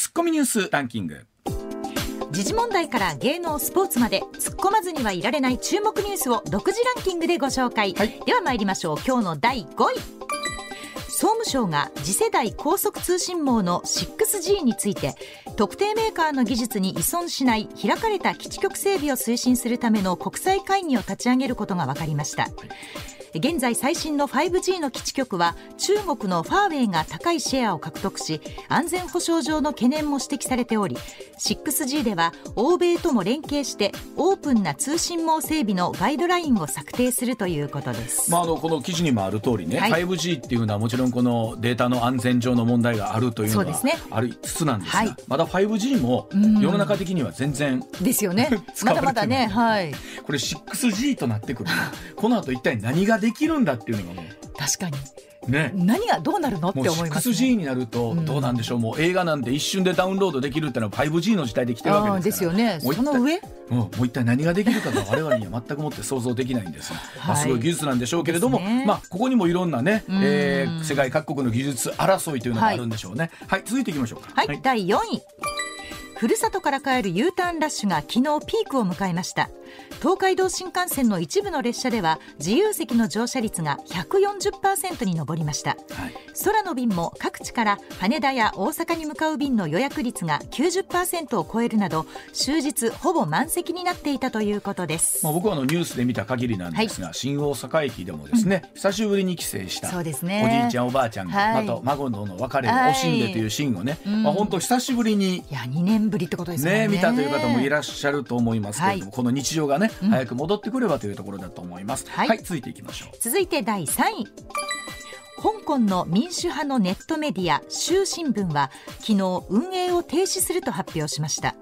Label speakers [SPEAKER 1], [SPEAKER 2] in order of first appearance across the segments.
[SPEAKER 1] ツッコミニュースランキング。
[SPEAKER 2] 時事問題から芸能スポーツまで突っ込まずにはいられない注目ニュースを独自ランキングでご紹介、はい、では参りましょう。今日の第5位総務省が次世代高速通信網の 6G について特定メーカーの技術に依存しない開かれた基地局整備を推進するための国際会議を立ち上げることが分かりました、現在最新の 5G の基地局は中国のファーウェイが高いシェアを獲得し安全保障上の懸念も指摘されており 6G では欧米とも連携してオープンな通信網整備のガイドラインを策定するということです、
[SPEAKER 1] まあ、あのこの記事にもある通りね、はい、5G っていうのはもちろんこのデータの安全上の問題があるというのはありつつなんですが、はい、まだ 5G も世の中的には全然
[SPEAKER 2] ですよね。まだまだねはい。
[SPEAKER 1] これ 6G となってくるとこの後一体何ができるんだっていうのがもう
[SPEAKER 2] 確かにね、何がどうなるのって思います、
[SPEAKER 1] ね、6G になるとどうなんでしょう、うん、もう映画なんて一瞬でダウンロードできるってのは 5G の時代で来てるわけですから。
[SPEAKER 2] ですよね。その上？
[SPEAKER 1] うん、もう一体何ができるかが我々には全くもって想像できないんですが、まあ、すごい技術なんでしょうけれども、ね、まあ、ここにもいろんなね、えー、世界各国の技術争いというのがあるんでしょうね。はい、はい、続いていきましょうか。
[SPEAKER 2] はい、はい、第4位。ふるさとから帰る U ターンラッシュが昨日ピークを迎えました東海道新幹線の一部の列車では自由席の乗車率が140%に上りました、はい、空の便も各地から羽田や大阪に向かう便の予約率が90%を超えるなど終日ほぼ満席になっていたということです、
[SPEAKER 1] まあ、僕はあのニュースで見た限りなんですが、はい、新大阪駅でもですね、うん、久しぶりに帰省したそうです、ね、おじいちゃんおばあちゃんが、はい、また孫との別れを惜しんでというシーンをね、はい、まあ、本当久しぶりにい
[SPEAKER 2] や2年ぶりってことですね。
[SPEAKER 1] ね見たという方もいらっしゃると思いますけれども、はい、この日常がね、うん、早く戻ってくればというところだと思います、はい、はい、続いていきましょう。
[SPEAKER 2] 続いて第3位。香港の民主派のネットメディア週新聞は昨日運営を停止すると発表しました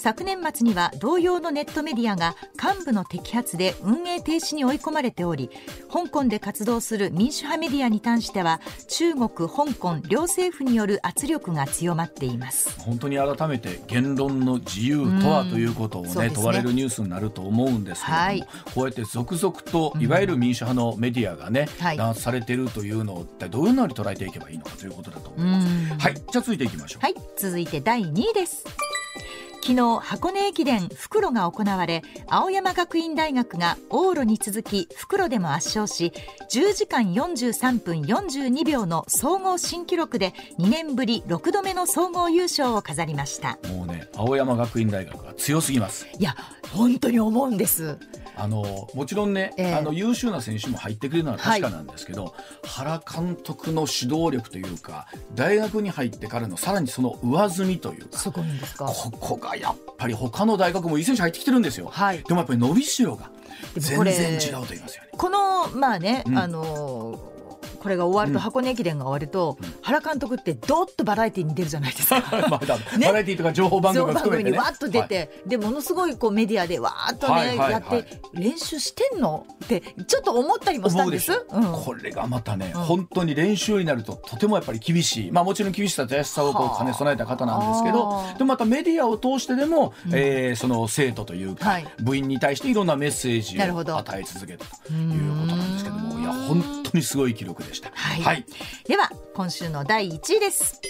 [SPEAKER 2] 昨年末には同様のネットメディアが幹部の摘発で運営停止に追い込まれており香港で活動する民主派メディアに関しては中国、香港両政府による圧力が強まっています。
[SPEAKER 1] 本当に改めて言論の自由とはということをね、ね。問われるニュースになると思うんですけれども、はい、こうやって続々といわゆる民主派のメディアがね、うん、弾圧されているというのをどういうのに捉えていけばいいのかということだと思います。はい、じゃあ続いていきましょう。
[SPEAKER 2] はい、続いて第2位です。昨日箱根駅伝復路が行われ青山学院大学が往路に続き復路でも圧勝し10時間43分42秒の総合新記録で2年ぶり6度目の総合優勝を飾りました。
[SPEAKER 1] もうね青山学院大学が強すぎます。
[SPEAKER 2] いや本当に思うんです
[SPEAKER 1] あのもちろんね、えー、あの優秀な選手も入ってくれるのは確かなんですけど、はい、原監督の指導力というか大学に入ってからのさらにその上積みというか
[SPEAKER 2] すごいんですか。
[SPEAKER 1] ここがやっぱり他の大学もいい選手入ってきてるんですよ、はい、でもやっぱり伸びしろが全然違うと言いますよね。
[SPEAKER 2] このまあね、うん、あのこれが終わると、箱根駅伝が終わると、原監督ってどっとバラエティーに出るじゃないですか。
[SPEAKER 1] バラエティーとか情報番組が 含め
[SPEAKER 2] て、ね、にわっと出て、はい、でものすごいこうメディアでわーっとね、やって練習してんのってちょっと思ったりもしたんです？
[SPEAKER 1] うん、これがまたね、うん、本当に練習になるととてもやっぱり厳しい。まあもちろん厳しさと優しさをこう兼ね備えた方なんですけど、でもまたメディアを通してでも、うん、えー、その生徒というか、はい、部員に対していろんなメッセージを与え続けたということなんですけども、いや本当にすごい記録でした。
[SPEAKER 2] はい、はい。では今週の第1位です。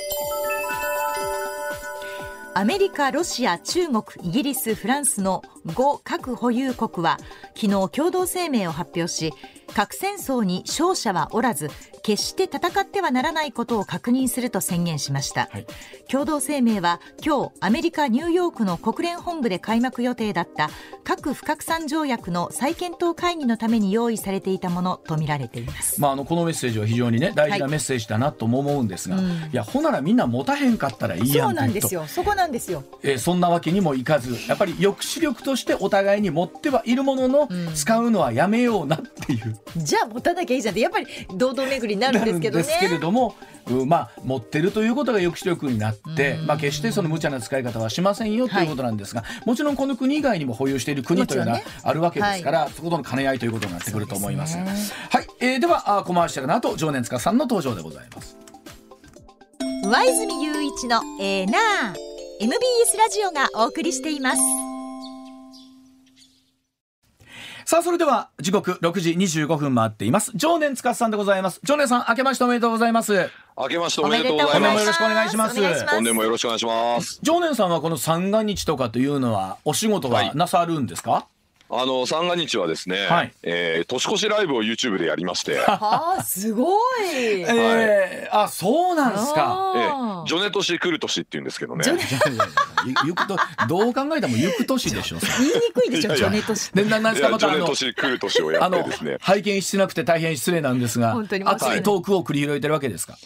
[SPEAKER 2] アメリカ、ロシア、中国、イギリス、フランスの5核保有国は昨日共同声明を発表し核戦争に勝者はおらず決して戦ってはならないことを確認すると宣言しました、はい、共同声明は今日アメリカ・ニューヨークの国連本部で開幕予定だった核不拡散条約の再検討会議のために用意されていたものとみられています、
[SPEAKER 1] まあ、あのこのメッセージは非常に、ね、大事なメッセージだなとも思うんですが、はい、いやほならみんな持たへんかったらいいやん
[SPEAKER 2] そうなんですよ。そこなんですよ、
[SPEAKER 1] えー、そんなわけにもいかずやっぱり抑止力としてお互いに持ってはいるものの、うん、使うのはやめようなっていう。
[SPEAKER 2] じゃあ持たなきゃいいじゃん。ってやっぱり堂々巡りになるんですけどね。
[SPEAKER 1] ですけれども、まあ、持ってるということが抑止力になって、まあ、決してその無茶な使い方はしませんよということなんですが、はい、もちろんこの国以外にも保有している国というのはあるわけですから、ねはい、そことの兼ね合いということになってくると思います。すね、はい、えー、ではコマーシャルの後常年塚さんの登場でございます。
[SPEAKER 2] 上泉雄一のエーナー MBS ラジオがお送りしています。
[SPEAKER 1] さあそれでは時刻6時25分回っています。常年司さんでございます。常年さん明けましておめでとうございます。
[SPEAKER 3] 明けましておめでとうございます。
[SPEAKER 1] よろしくお願いします。
[SPEAKER 3] 本年もよろしくお願いします。
[SPEAKER 1] 常年さんはこの三が日とかというのはお仕事はなさるんですか、はい
[SPEAKER 3] あの三が日はですね、はい、えー、年越しライブを YouTube でやりまして。
[SPEAKER 2] ああ、すごい。
[SPEAKER 1] えー、あ、そうなんですか。
[SPEAKER 3] えー、ジョネ年来る年って言うんですけどね。
[SPEAKER 1] ゆくと、どう考えてもゆく年でしょう。
[SPEAKER 2] 言いにくいでしょ、ジョネ年。
[SPEAKER 3] で、なんですか、またあの。ジョネ年来る年をやってですね。
[SPEAKER 1] 拝見してなくて大変失礼なんですが、熱いトークを繰り広げてるわけですか。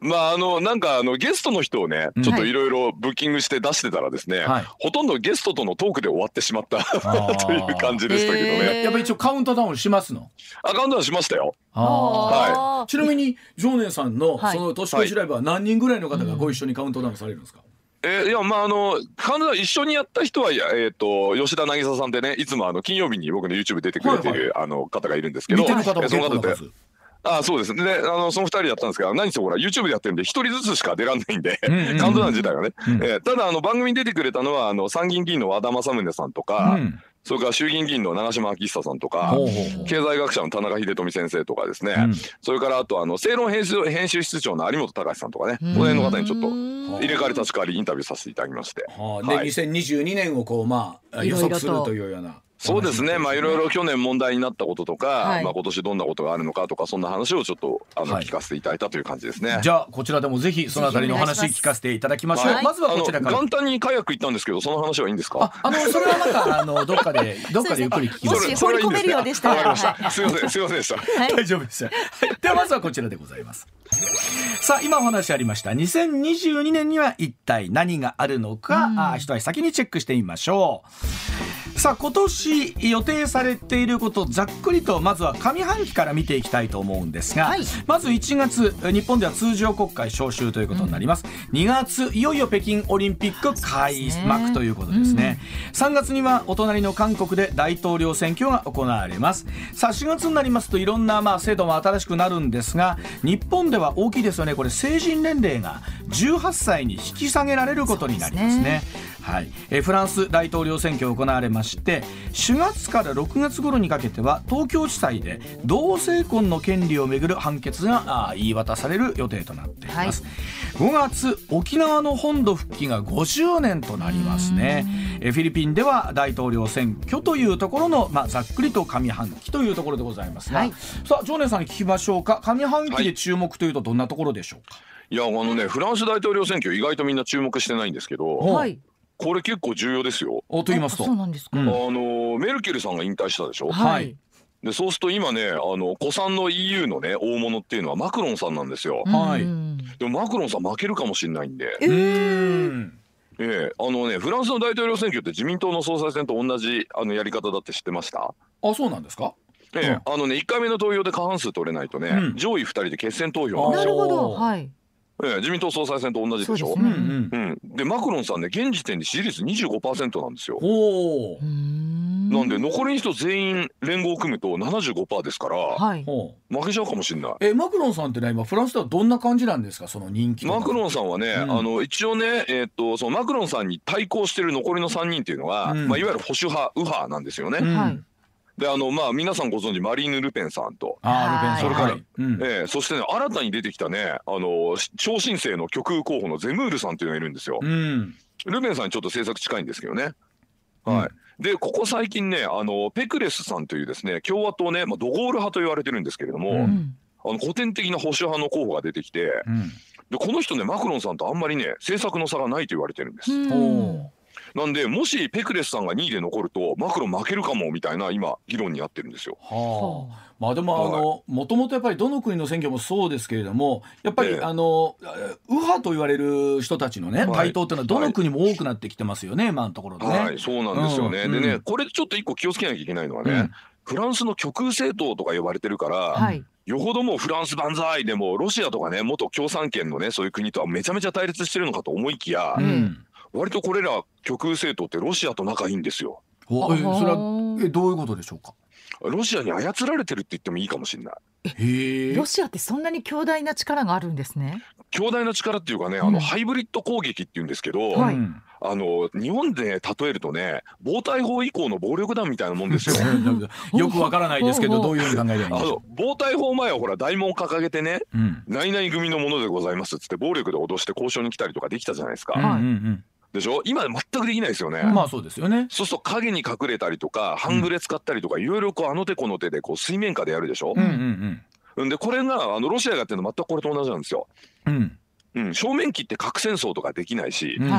[SPEAKER 3] まああのなんかあのゲストの人をねちょっといろいろブッキングして出してたらですね、はい、ほとんどゲストとのトークで終わってしまった という感じでしたけどね。
[SPEAKER 1] やっぱ一応カウントダウンしますの？
[SPEAKER 3] あカウントダウンしましたよ。
[SPEAKER 1] はい。ちなみに常念さんのその年越しライブは何人ぐらいの方がご一緒にカウントダウンされるんですか？
[SPEAKER 3] えー、いやまああのカウントダウン一緒にやった人はえっ、ー、と吉田渚さんでねいつもあの金曜日に僕の YouTube 出てくれてる、はいはい、あの方がいるんですけど、見
[SPEAKER 1] てる方も結構な数。
[SPEAKER 3] あそうです。ね。で、あの、その二人やったんですけど、何せほら、YouTube でやってるんで、一人ずつしか出らんないんで、カウントダウン自体はね。うん、えー、ただ、あの、番組に出てくれたのは、あの、参議院議員の和田政宗さんとか、うん。それから衆議院議員の長島昭久さんとか、経済学者の田中秀富先生とかですね、うん、それからあとあの正論編集編集室長の有本隆さんとかね、この辺の方にちょっと入れ替わり立ち替わりインタビューさせていただきまして。
[SPEAKER 1] はあ、で、はい、2022年をこうまあ予測するというような。
[SPEAKER 3] そうですね、まあいろいろ去年問題になったこととか、はい、まあ今年どんなことがあるのかとか、そんな話をちょっとあの、はい、聞かせていただいたという感じですね。
[SPEAKER 1] じゃあ、こちらでもぜひそのあたりのお話聞かせていただきましょう。はい、まずはこちらから。
[SPEAKER 3] 元旦にカヤック行ったんですけど、その話はいいんですか？
[SPEAKER 1] あ、あの、それはまた、あの、どっかで、どっかでゆっくり聞きます。
[SPEAKER 2] もし放り込めるようでしたら。
[SPEAKER 3] すみません、すみませんでした。
[SPEAKER 1] 大丈夫でした。では、まずはこちらでございます。さあ、今お話ありました。2022年には一体何があるのか、うん、あ一足先にチェックしてみましょう。さあ今年予定されていることざっくりとまずは上半期から見ていきたいと思うんですが、はい、まず1月日本では通常国会召集ということになります、うん、2月いよいよ北京オリンピック開幕ということですね、うん、3月にはお隣の韓国で大統領選挙が行われます。さあ4月になりますといろんなまあ制度も新しくなるんですが日本では大きいですよね。これ成人年齢が18歳に引き下げられることになりますねはい、えフランス大統領選挙行われまして4月から6月頃にかけては東京地裁で同性婚の権利をめぐる判決が言い渡される予定となっています、はい、5月沖縄の本土復帰が50年となりますね。えフィリピンでは大統領選挙というところの、まあ、ざっくりと上半期というところでございますが、はい、さあ常念さんに聞きましょうか。上半期で注目というとどんなところでしょうか、
[SPEAKER 3] いやあのねフランス大統領選挙意外とみんな注目してないんですけど、はい、これ結構重要ですよ。
[SPEAKER 1] と言いますと。
[SPEAKER 2] そうなんですか。あ
[SPEAKER 3] のメルケルさんが引退したでしょ。
[SPEAKER 1] はい。
[SPEAKER 3] でそうすると今ねあの古参の EU のね大物っていうのはマクロンさんなんですよ。
[SPEAKER 1] はい。
[SPEAKER 3] でもマクロンさん負けるかもしれないんで。
[SPEAKER 1] えー、
[SPEAKER 3] ええあのねフランスの大統領選挙って自民党の総裁選と同じあのやり方だって知ってました？
[SPEAKER 1] あそうなんですか？
[SPEAKER 3] ええ、あのね1回目の投票で過半数取れないとね、うん、上位2人で決選投票
[SPEAKER 2] なんですよ。なるほどはい
[SPEAKER 3] ええ、自民党総裁選と同じでしょ？うで、ね。うん。うん、マクロンさんね現時点で支持率25%なんですよ。
[SPEAKER 1] お
[SPEAKER 3] なんで残りの人全員連合を組むと75%ですから、はい、負けちゃうかもしれない。
[SPEAKER 1] えマクロンさんってね今フランスではどんな感じなんですか？その人気
[SPEAKER 3] マクロンさんはね、うん、あの一応ねえー、っとそのマクロンさんに対抗してる残りの3人っていうのは、うん、まあいわゆる保守派右派なんですよね。うんであのまあ皆さんご存知マリーヌ・ルペンさんと。
[SPEAKER 1] あ
[SPEAKER 3] それから、はい、うん、えー、そしてね新たに出てきたねあの超新星の極右候補のゼムールさんっていうのがいるんですよ。
[SPEAKER 1] うん、
[SPEAKER 3] ルペンさんにちょっと政策近いんですけどね。はい、うん、でここ最近ねあのペクレスさんというですね共和党ね、まあ、ドゴール派と言われてるんですけれども、うん、あの古典的な保守派の候補が出てきて、でこの人ねマクロンさんとあんまりね政策の差がないと言われてるんです。なんでもしペクレスさんが2位で残るとマクロン負けるかもみたいな今議論になってるんですよ。
[SPEAKER 1] はあ、まあでもあのもともとやっぱりどの国の選挙もそうですけれどもやっぱり、あの右派と言われる人たちのね台頭っていうのはどの国も多くなってきてますよね、はい、今のところね。
[SPEAKER 3] はいそうなんですよね。うん、でねこれちょっと一個気をつけなきゃいけないのはね、うん、フランスの極右政党とか呼ばれてるから。はいよほどもフランス万歳でもロシアとかね元共産圏のねそういう国とはめちゃめちゃ対立してるのかと思いきや、うん、割とこれら極右政党ってロシアと仲いいんですよ。
[SPEAKER 1] えそれはえどういうことでしょうか？
[SPEAKER 3] ロシアに操られてるって言ってもいいかもしれない。
[SPEAKER 2] ロシアってそんなに強大な力があるんですね。
[SPEAKER 3] 強大な力っていうかね、あのハイブリッド攻撃っていうんですけど、はい、あの日本で例えるとね、防体法以降の暴力団みたいなもんですよ。
[SPEAKER 1] よくわからないですけど、どういうふうに考えればいいんでしょう？
[SPEAKER 3] 防体法前はほら大門掲げてね、うん、何々組のものでございますっつって暴力で脅して交渉に来たりとかできたじゃないですか。はいでしょ？今全くできないですよね。
[SPEAKER 1] まあそうですよね。
[SPEAKER 3] そうすると影に隠れたりとか半グレ使ったりとかいろいろこうあの手この手でこう水面下でやるでしょ？うんうんうん。でこれがあのロシアがやってるの全くこれと同じなんですよ。うん。うん、正面切って核戦争とかできないし、うん、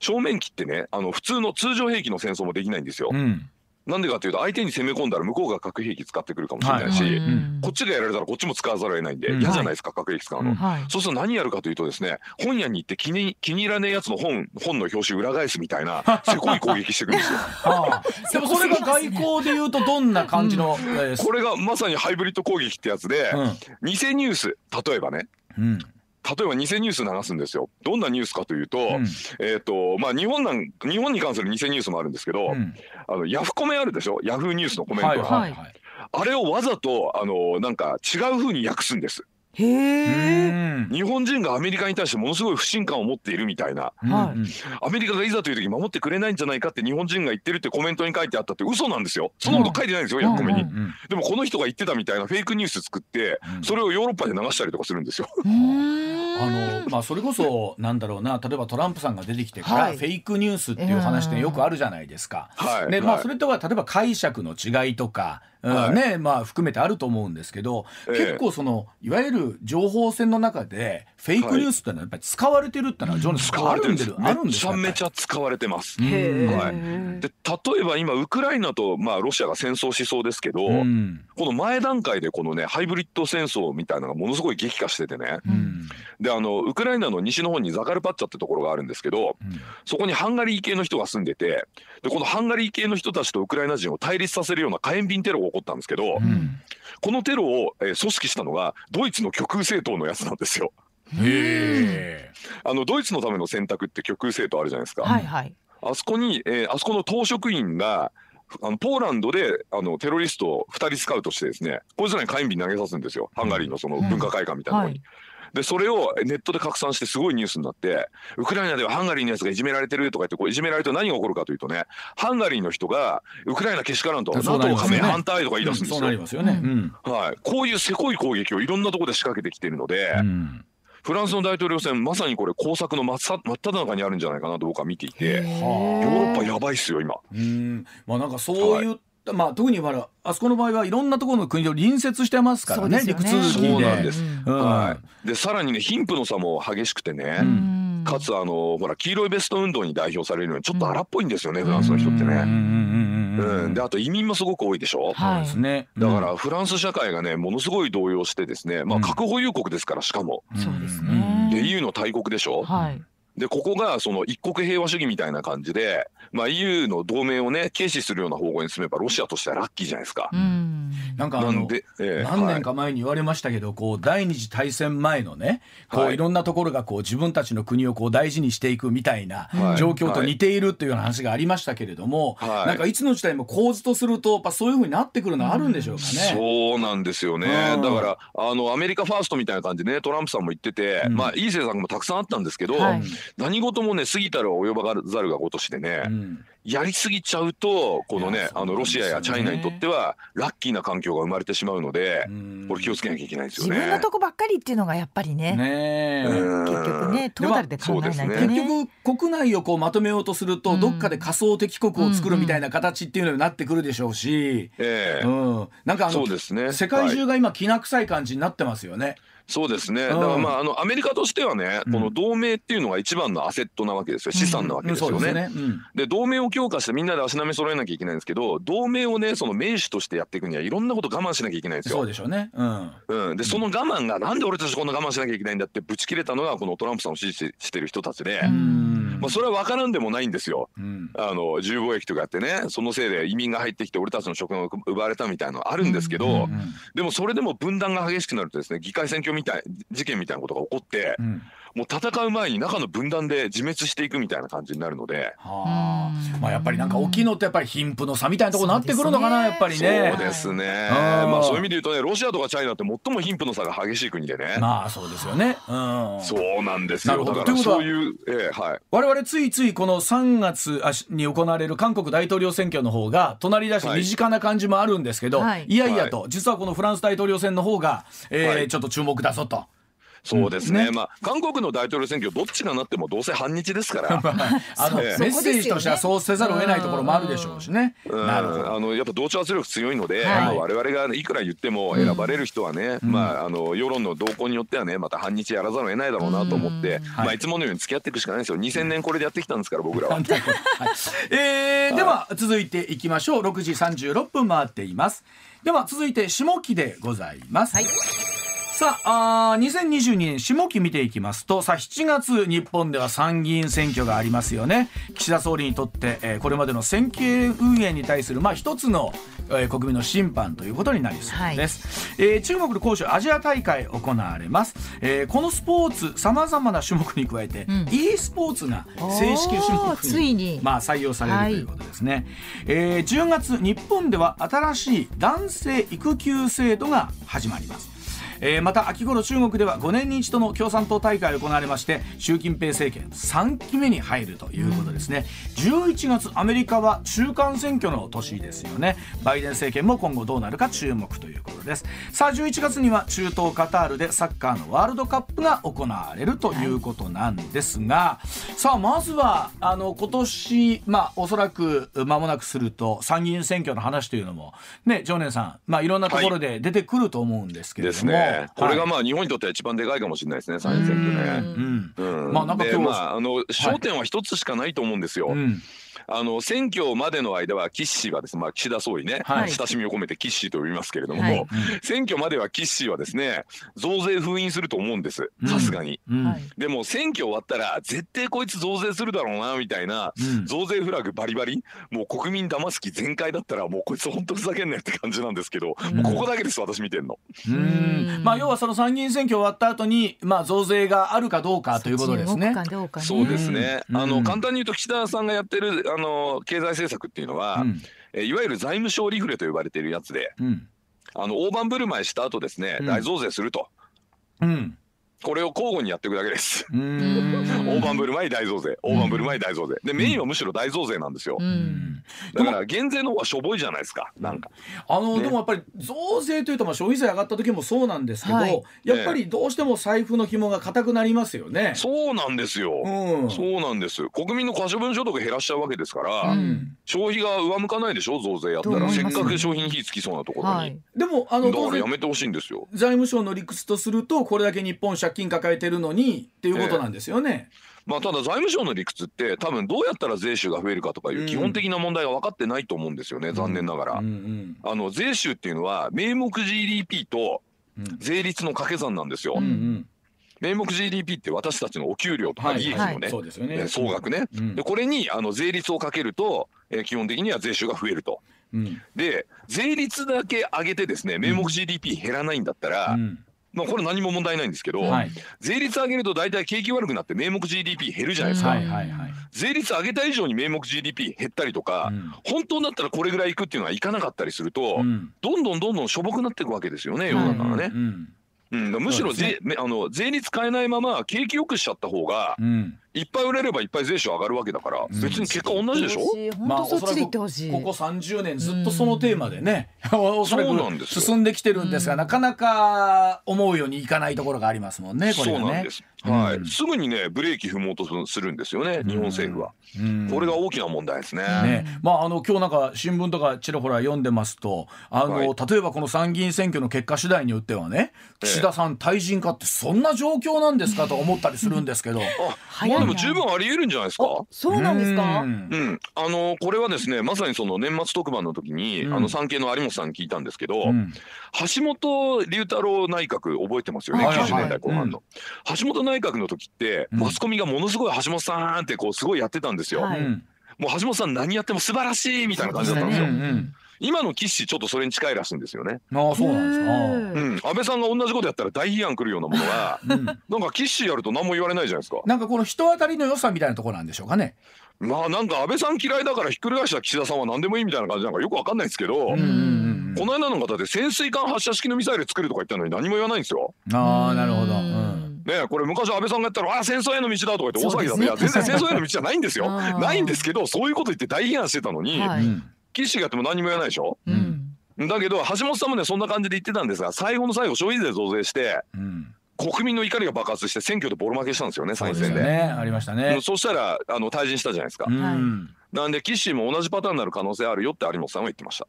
[SPEAKER 3] 正面切ってねあの普通の通常兵器の戦争もできないんですよ。うんなんでかというと相手に攻め込んだら向こうが核兵器使ってくるかもしれないし、はい。こっちがやられたらこっちも使わざるを得ないんで嫌じゃないですか、核兵器使うの、はい、そうすると何やるかというとですね本屋に行って気に気に入らねえやつの本 本の表紙裏返すみたいなせこい攻撃してくるんですよ。は
[SPEAKER 1] あ、でも それが外交でいうとどんな感じの、
[SPEAKER 3] うん、これがまさにハイブリッド攻撃ってやつで、うん、偽ニュース例えばね、うん例えば偽ニュース流すんですよ。どんなニュースかというと、うん、えっ、とまあ日本なん日本に関する偽ニュースもあるんですけど、うん、あのヤフコメあるでしょ？ヤフーニュースのコメントが、あれをわざとあのなんか違う風に訳すんです。へえ。日本人がアメリカに対してものすごい不信感を持っているみたいな、はい、アメリカがいざという時守ってくれないんじゃないかって日本人が言ってるってコメントに書いてあったって嘘なんですよ。そん。なこと書いてないんですよ、ヤフコメに、でもこの人が言ってたみたいなフェイクニュース作ってそれをヨーロッパで流したりとかするんですよ。
[SPEAKER 1] あのまあ、それこそなんだろうな例えばトランプさんが出てきてから、フェイクニュースっていう話ってよくあるじゃないですか。はい、でまあ、それとは例えば解釈の違いとかはい、ねまあ含めてあると思うんですけど、えー、結構そのいわゆる情報戦の中でフェイクニュースってのはやっぱり使われてるってのは、はい、使われてるんです
[SPEAKER 3] あるんですめちゃめちゃ使われてます。はい、で例えば今ウクライナとまあロシアが戦争しそうですけど、うん、この前段階でこのねハイブリッド戦争みたいなのがものすごい激化しててね、うん、であのウクライナの西の方にザカルパッチャってところがあるんですけど、うん、そこにハンガリー系の人が住んでてでこのハンガリー系の人たちとウクライナ人を対立させるような火炎瓶テロが起こったんですけど、このテロを、えー、組織したのがドイツの極右政党のやつなんですよ。へあのドイツのための選択って極右政党あるじゃないですか。はいはい、あそこに、えー、あそこの党職員があのポーランドであのテロリストを2人スカウトしてですねこいつらに火炎瓶投げさすんですよ。ハンガリーのその文化会館みたいなのに。うんはいでそれをネットで拡散してすごいニュースになってウクライナではハンガリーのやつがいじめられてるとか言ってこういじめられると何が起こるかというとねハンガリーの人がウクライナけしからんと NATO 加盟反対とか言い出すんですよ。そうなりますよね、はい、こういうせこい攻撃をいろんなところで仕掛けてきているので。うん。フランスの大統領選まさにこれ工作の真っ真っ只中にあるんじゃないかなと僕は見ていて。ヨーロッパやばいっすよ今。
[SPEAKER 1] うん。まあなんかそういっまあ、特にあそこの場合はいろんなところの国と隣接してますからね、ね。陸続きで。そうなんです、
[SPEAKER 3] うん、はい、でさらにね貧富の差も激しくてね、うん、かつあのほら黄色いベスト運動に代表されるようにちょっと荒っぽいんですよね、うん、フランスの人ってね。うん、であと移民もすごく多いでしょ、はい、だからフランス社会がねものすごい動揺してですね、まあ、核保有国ですからしかも。そうですね。で EU の大国でしょ、はい、でここがその一国平和主義みたいな感じで、まあ、EU の同盟をね軽視するような方向に進めばロシアとしてはラッキーじゃないですか。うん。
[SPEAKER 1] なんかあので、えー、何年か前に言われましたけど、はい、こう第二次大戦前のねこういろんなところがこう自分たちの国をこう大事にしていくみたいな状況と似ているというような話がありましたけれども、はい、なんかいつの時代も構図とするとやっぱそういうふうになってくるのはあるんでしょうかね。
[SPEAKER 3] そうなんですよね、だからあのアメリカファーストみたいな感じでねトランプさんも言ってて、うん、まあいい政策もたくさんあったんですけど、はい、何事もね過ぎたるは及ばざるがごとしでね、うん、Mm. やりすぎちゃうとこのねあのロシアやチャイナにとってはラッキーな環境が生まれてしまうので、これ気をつけなきゃいけないですよね。
[SPEAKER 2] 自分のとこばっかりっていうのがやっぱりね。ね結局ねトータルで考えないとね。
[SPEAKER 1] ね。結局国内をこうまとめようとすると、どっかで仮想敵国を作るみたいな形っていうのになってくるでしょうし、えー、うん、なんかあのそうです、ね、世界中が今きな臭い感じになってますよね。はい。
[SPEAKER 3] そうですね、だからまああのアメリカとしてはね、この同盟っていうのが一番のアセットなわけですよ、資産なわけですよね。で同盟を強化してみんなで足並み揃えなきゃいけないんですけど同盟をねその盟主としてやっていくにはいろんなこと我慢しなきゃいけないんですよ。
[SPEAKER 1] そうでしょうね、うん。
[SPEAKER 3] うん、でその我慢がなんで俺たちこんな我慢しなきゃいけないんだってぶち切れたのがこのトランプさんを支持してる人たちで。まあ、それは分からんでもないんですよ、うん、あの自由貿易とかやってねそのせいで移民が入ってきて俺たちの職が奪われたみたいなのあるんですけど、でもそれでも分断が激しくなるとですね議会選挙みたい事件みたいなことが起こって、うん、もう戦う前に中の分断で自滅していくみたいな感じになるので、
[SPEAKER 1] はあ、まあやっぱりなんか大きいのってやっぱり貧富の差みたいなところになってくるのかな、やっぱりね。
[SPEAKER 3] そうですね。まあそういう意味で言うとねロシアとかチャイナって最も貧富の差が激しい国でね。
[SPEAKER 1] まあそうですよね。うん、
[SPEAKER 3] そうなんですよ。だからそういう、えー、はい。
[SPEAKER 1] 我々ついついこの3月に行われる韓国大統領選挙の方が隣だし身近な感じもあるんですけど、はい、いやいやと、実はこのフランス大統領選の方が、えー、はい、ちょっと注目だぞと。
[SPEAKER 3] そうですね、うん。ね、まあ韓国の大統領選挙どっちがなってもどうせ反日ですから。
[SPEAKER 1] あの、メッセージとしてはそうせざるを得ないところもあるでしょうしね。
[SPEAKER 3] なるほど。あのやっぱ同調圧力強いので、はい、我々が、ね、いくら言っても選ばれる人はね、うん、まああの世論の動向によってはねまた反日やらざるを得ないだろうなと思って、まあいつものように付き合っていくしかないですよ。2000年これでやってきたんですから僕らは。はい、
[SPEAKER 1] えー、では続いていきましょう。6時36分回っています。では続いて下期でございます。はいさああ2022年下期見ていきますとさあ7月日本では参議院選挙がありますよね。岸田総理にとって、えー、これまでの選挙運営に対するまあ一つの、えー、国民の審判ということになりそうです、はい、えー、中国で杭州アジア大会行われます、えー、このスポーツさまざまな種目に加えて、うん、e スポーツが正式種目にまあ、採用されるということですね、はい、えー、10月日本では新しい男性育休制度が始まりますえー、また秋頃中国では5年に一度の共産党大会が行われまして習近平政権3期目に入るということですね、うん、11月アメリカは中間選挙の年ですよね。バイデン政権も今後どうなるか注目ということです。さあ11月には中東カタールでサッカーのワールドカップが行われるということなんですが、はい、さあまずはあの今年まあおそらく間もなくすると参議院選挙の話というのもね常念さんまあいろんなところで出てくると思うんですけれども、はい
[SPEAKER 3] これがまあ日本にとっては一番でかいかもしれないですね参院選挙ね。うん。まあなんか今日まああの焦点は一つしかないと思うんですよ。あの選挙までの間は岸はですね、まあ、岸田総理ね、はい、親しみを込めて岸と呼びますけれども、はい、選挙までは岸はですね増税封印すると思うんです。さすがに、うん、でも選挙終わったら絶対こいつ増税するだろうなみたいな、うん、増税フラグバリバリもう国民騙す気全開だったらもうこいつ本当ふざけんなよって感じなんですけど、うん、ここだけです私見てんの。
[SPEAKER 1] うん。まあ要はその参議院選挙終わった後にまあ増税があるかどうかということですね。
[SPEAKER 3] そうですね。あの簡単に言うと岸田さんがやってるあの経済政策っていうのは、うん、えいわゆる財務省リフレと呼ばれているやつで、うん、あの大盤振る舞いした後ですね、大増税すると。うんこれを交互にやっていくだけです。大盤振る舞い大増税、大盤振る舞い大増税。で、メインはむしろ大増税なんですよ。だから減税の方がしょぼいじゃないですか、なんか。
[SPEAKER 1] あの、ね、でもやっぱり増税というと、まあ消費税上がった時もそうなんですけど、はい、やっぱりどうしても財布の紐が硬くなりますよね。
[SPEAKER 3] そうなんですよ。うん、そうなんです。国民の可処分所得減らしちゃうわけですから、うん、消費が上向かないでしょ、増税やったら。せっかく商品費つきそうなところに。はい、
[SPEAKER 1] でも、あの、
[SPEAKER 3] だからやめてほしいんですよ。
[SPEAKER 1] 財務省の理屈とすると、これだけ日本借金抱えてるのにっていうことなんですよね。えー
[SPEAKER 3] まあ、ただ財務省の理屈って多分どうやったら税収が増えるかとかいう基本的な問題が分かってないと思うんですよね、うん、残念ながら、うんうん、あの税収っていうのは名目 GDP と税率の掛け算なんですよ。うんうん。名目 GDP って私たちのお給料とか利益のね,、総額ね、でこれにあの税率をかけると、えー、基本的には税収が増えると。うん、で税率だけ上げてですね名目 GDP 減らないんだったら、うんまあ、これ何も問題ないんですけど、はい、税率上げると大体景気悪くなって名目 GDP 減るじゃないですか、はいはいはい、税率上げた以上に名目 GDP 減ったりとか、うん、本当だったらこれぐらいいくっていうのはいかなかったりすると、うん、どんどんどんどんしょぼくなっていくわけですよね世の中がね。うん。うん。うん、むしろ税,、ね、あの税率変えないまま景気よくしちゃった方が、うん、いっぱい売れればいっぱい税収上がるわけだから、別に結果同じでしょ、
[SPEAKER 2] うん、まあ、そっちでってほしい。
[SPEAKER 1] ここ30年ずっとそのテーマでね、うん、そうなんです進んできてるんですが、なかなか思うようにいかないところがありますもんねこれね
[SPEAKER 3] そうなんです、はい、すぐにねブレーキ踏もうとするんですよね日本政府は、これが大きな問題ですね。ね。
[SPEAKER 1] まああの今日なんか新聞とかちらほら読んでますとあの、はい、例えばこの参議院選挙の結果次第によってはね岸田さん退陣かってそんな状況なんですかと思ったりするんですけど、
[SPEAKER 3] あでも十分あり得るんじゃないですか？
[SPEAKER 2] そうなんですか？
[SPEAKER 3] うん、あのこれはですね、まさにその年末特番の時に、うん、あの産経の有本さんに聞いたんですけど、うん、橋本龍太郎内閣覚えてますよね、はいはい、90年代後半の、橋本内閣の時って、マスコミがものすごい橋本さんってこうすごいやってたんですよ。はい、もう橋本さん何やっても素晴らしいみたいな感じだったんですよ。今の岸ちょっとそれに近いらしいんですよね。
[SPEAKER 1] ああそうなんですか。
[SPEAKER 3] うん、安倍さんが同じことやったら大批判来るようなものが、うん、なんか岸やると何も言われないじゃないですか。
[SPEAKER 1] なんかこの人当たりの良さみたいなところなんでしょうかね。
[SPEAKER 3] まあなんか安倍さん嫌いだからひっくり返した岸田さんは何でもいいみたいな感じなんかよくわかんないですけど、この間の方で潜水艦発射式のミサイル作るとか言ったのに何も言わないんですよ。
[SPEAKER 1] ああなるほど。
[SPEAKER 3] ね、これ昔安倍さんがやったら「あ戦争への道だ」とか言って大騒ぎだった、ね、いや全然戦争への道じゃないんですよ ないんですけどそういうこと言って大批判してたのに、はい、岸がやっても何も言わないでしょ、うん、だけど橋本さんもねそんな感じで言ってたんですが最後の最後消費税増税して、うん国民の怒りが爆発して選挙でボロ負けしたんですよね参院選で。
[SPEAKER 1] ね、ありましたね。
[SPEAKER 3] そしたらあの退陣したじゃないですか。うん、なんで岸も同じパターンになる可能性あるよって有本さんは言ってました。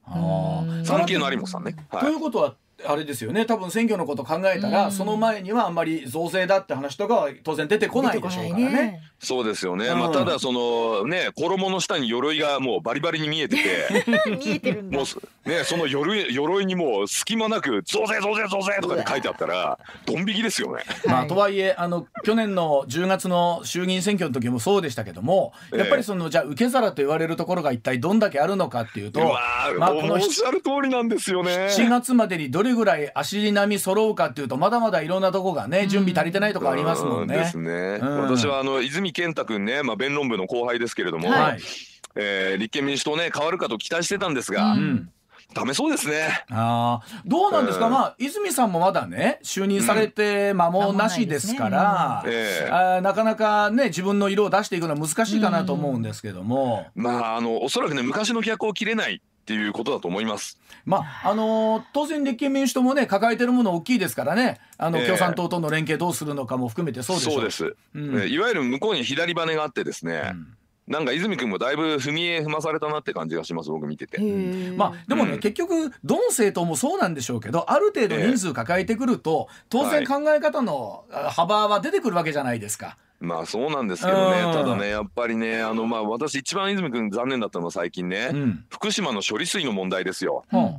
[SPEAKER 3] 産経の有本さんね。
[SPEAKER 1] はい、ということはあれですよね。多分選挙のこと考えたら、その前にはあんまり増税だって話とかは当然出てこないでしょうからね。ね。
[SPEAKER 3] そうですよね、うん、まあ、ただそのね衣の下に鎧がもうバリバリに見えてて
[SPEAKER 2] 見えてるんだ。も
[SPEAKER 3] うねその鎧鎧にもう隙間なく「増税増税増税」とかで書いてあったらドン引きですよね。
[SPEAKER 1] まあ、とはいえあの去年の10月の衆議院選挙の時もそうでしたけどもやっぱりその、じゃあ受け皿と言われるところが一体どんだけあるのかっていうと
[SPEAKER 3] まあこのおっしゃる通りなんですよね。
[SPEAKER 1] 7月までにどれぐらい足並み揃うかっていうとまだまだいろんなとこがね準備足りてないとこありますもんね。
[SPEAKER 3] ですね。私はあの泉健太君ね、まあ、弁論部の後輩ですけれども、はい、えー、立憲民主党ね変わるかと期待してたんですが。うんダメそうですね。
[SPEAKER 1] ああ、どうなんですか、うん、まあ、泉さんもまだね、就任されて間もなしですから、うんねうん、あなかなかね、自分の色を出していくのは難しいかなと思うんですけども。
[SPEAKER 3] まあ、あの、おそらくね、昔の逆を切れないっていうことだと思います。
[SPEAKER 1] まああのー、当然立憲民主党もね抱えてるもの大きいですからね。あの、共産党との連携どうするのかも含めてそうで
[SPEAKER 3] そうです、うん、いわゆる向こうに左羽があってですね、うん。なんか泉君もだいぶ踏み絵踏まされたなって感じがします僕見てて。
[SPEAKER 1] まあでもね、うん、結局どの政党もそうなんでしょうけどある程度人数抱えてくると、当然考え方の幅は出てくるわけじゃないですか。
[SPEAKER 3] まあそうなんですけどね、ただね、やっぱりね、あのまあ私、一番泉君、残念だったのは最近ね、うん、福島の処理水の問題ですよ。うん。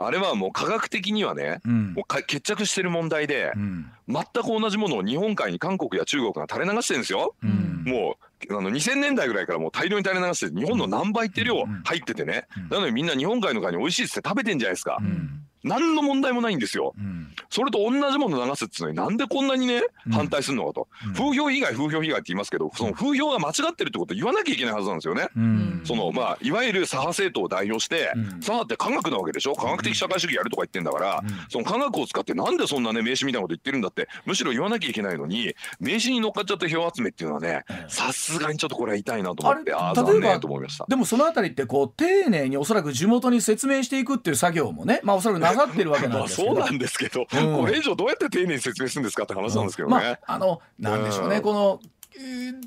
[SPEAKER 3] あれはもう科学的にはね、うん、もう決着してる問題で、うん、全く同じものを日本海に韓国や中国が垂れ流してるんですよ。うん、もうあの2000年代ぐらいからもう大量に垂れ流して日本の何倍って量入っててね、なのでみんな日本海の海に美味しいっつって食べてんじゃないですか。何の問題もないんですよ、うん、それと同じもの流すっていうのになんでこんなにね、うん、反対するのかと、うん、風評被害風評被害って言いますけどその風評が間違ってるってことを言わなきゃいけないはずなんですよね、そのまあいわゆる左派政党を代表して、左派って科学なわけでしょ？科学的社会主義やるとか言ってんだから、その科学を使ってなんでそんなね名刺みたいなこと言ってるんだってむしろ言わなきゃいけないのに名刺に乗っかっちゃって票集めっていうのはねさすがにちょっとこれは痛いなと思ってああ残念と思いました。
[SPEAKER 1] でもそのあたりってこう丁寧におそらく地元に説明していくっていう作業もねまあおそらくなさってるわけなんです
[SPEAKER 3] そうなんですけど、うん、これ以上どうやって丁寧に説明するんですかって話なんですけどね。まあ、
[SPEAKER 1] あのなんでしょうね、この